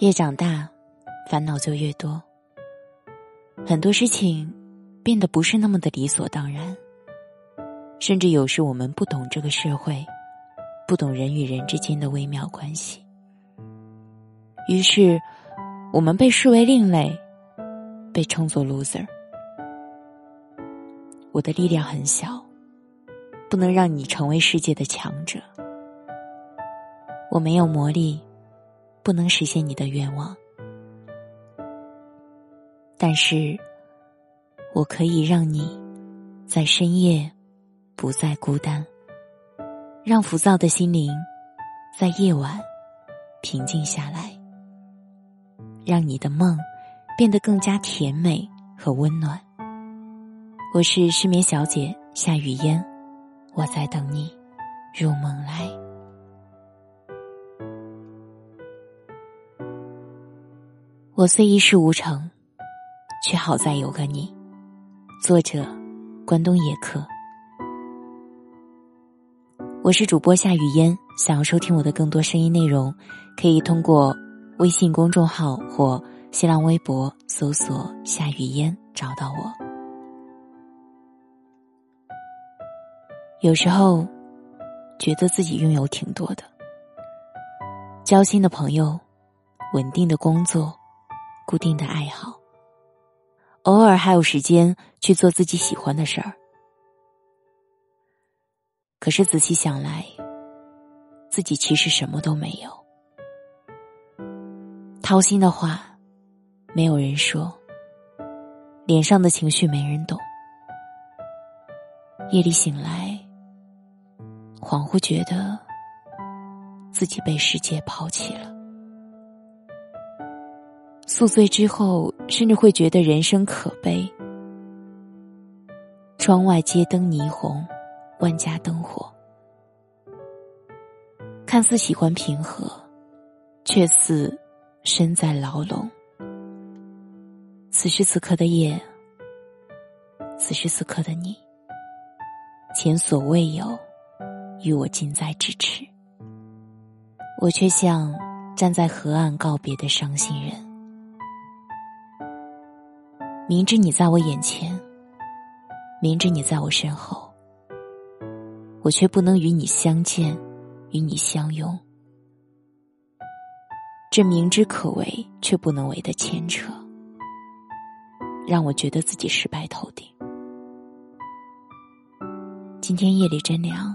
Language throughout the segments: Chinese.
越长大，烦恼就越多。很多事情变得不是那么的理所当然，甚至有时我们不懂这个社会，不懂人与人之间的微妙关系，于是我们被视为另类，被称作 loser。我的力量很小，不能让你成为世界的强者。我没有魔力。不能实现你的愿望，但是我可以让你在深夜不再孤单，让浮躁的心灵在夜晚平静下来，让你的梦变得更加甜美和温暖。我是失眠小姐夏雨嫣，我在等你入梦来。我虽一事无成，却好在有个你。作者：关东野客。我是主播夏雨嫣，想要收听我的更多声音内容，可以通过微信公众号或新浪微博搜索“夏雨嫣”找到我。有时候，觉得自己拥有挺多的，交心的朋友，稳定的工作。固定的爱好，偶尔还有时间去做自己喜欢的事儿。可是仔细想来，自己其实什么都没有。掏心的话，没有人说；脸上的情绪，没人懂。夜里醒来，恍惚觉得自己被世界抛弃了。宿醉之后，甚至会觉得人生可悲。窗外街灯霓虹，万家灯火，看似喜欢平和，却似身在牢笼。此时此刻的夜，此时此刻的你，前所未有，与我近在咫尺。我却像站在河岸告别的伤心人。明知你在我眼前，明知你在我身后，我却不能与你相见，与你相拥。这明知可为却不能为的牵扯，让我觉得自己失败透顶。今天夜里真凉，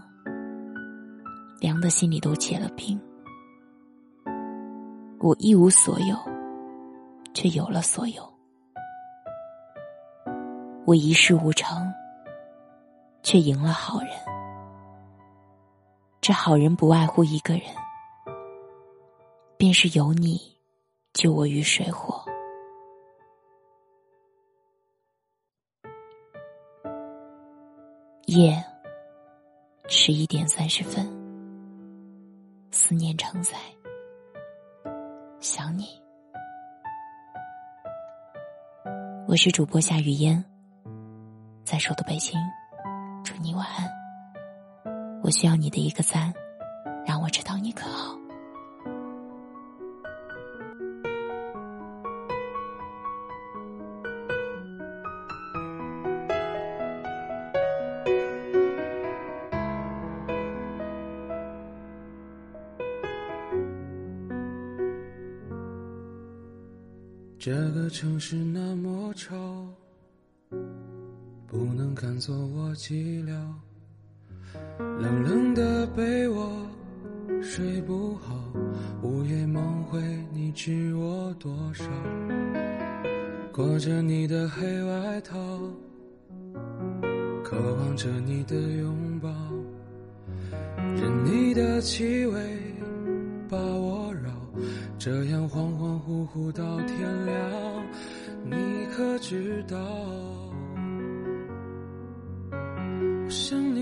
凉的心里都结了冰。我一无所有，却有了所有。我一事无成，却赢了好人。这好人不外乎一个人，便是有你救我于水火。夜十一点三十分，思念成灾，想你。我是主播夏雨嫣。在首都北京，祝你晚安。我需要你的一个赞，让我知道你可好。这个城市那么吵。不能看作我寂寥，冷冷的被窝睡不好，午夜梦回你知我多少？裹着你的黑外套，渴望着你的拥抱，任你的气味把我绕，这样恍恍惚惚到天亮，你可知道？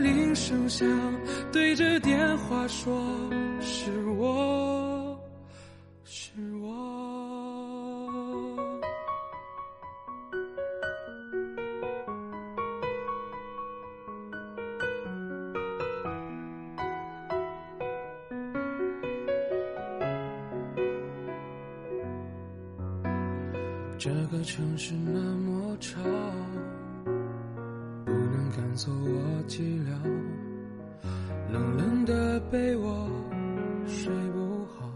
铃声响，对着电话说是我，是我。这个城市那么吵，赶走我寂寥。冷冷的被窝睡不好，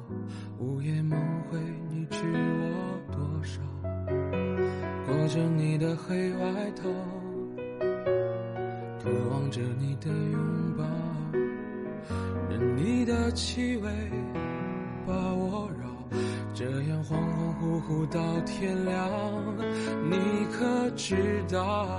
午夜梦回你知我多少？裹着你的黑外套，渴望着你的拥抱，任你的气味把我绕。这样恍恍惚惚到天亮，你可知道？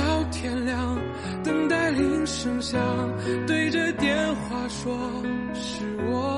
声响，对着电话说是我。是我。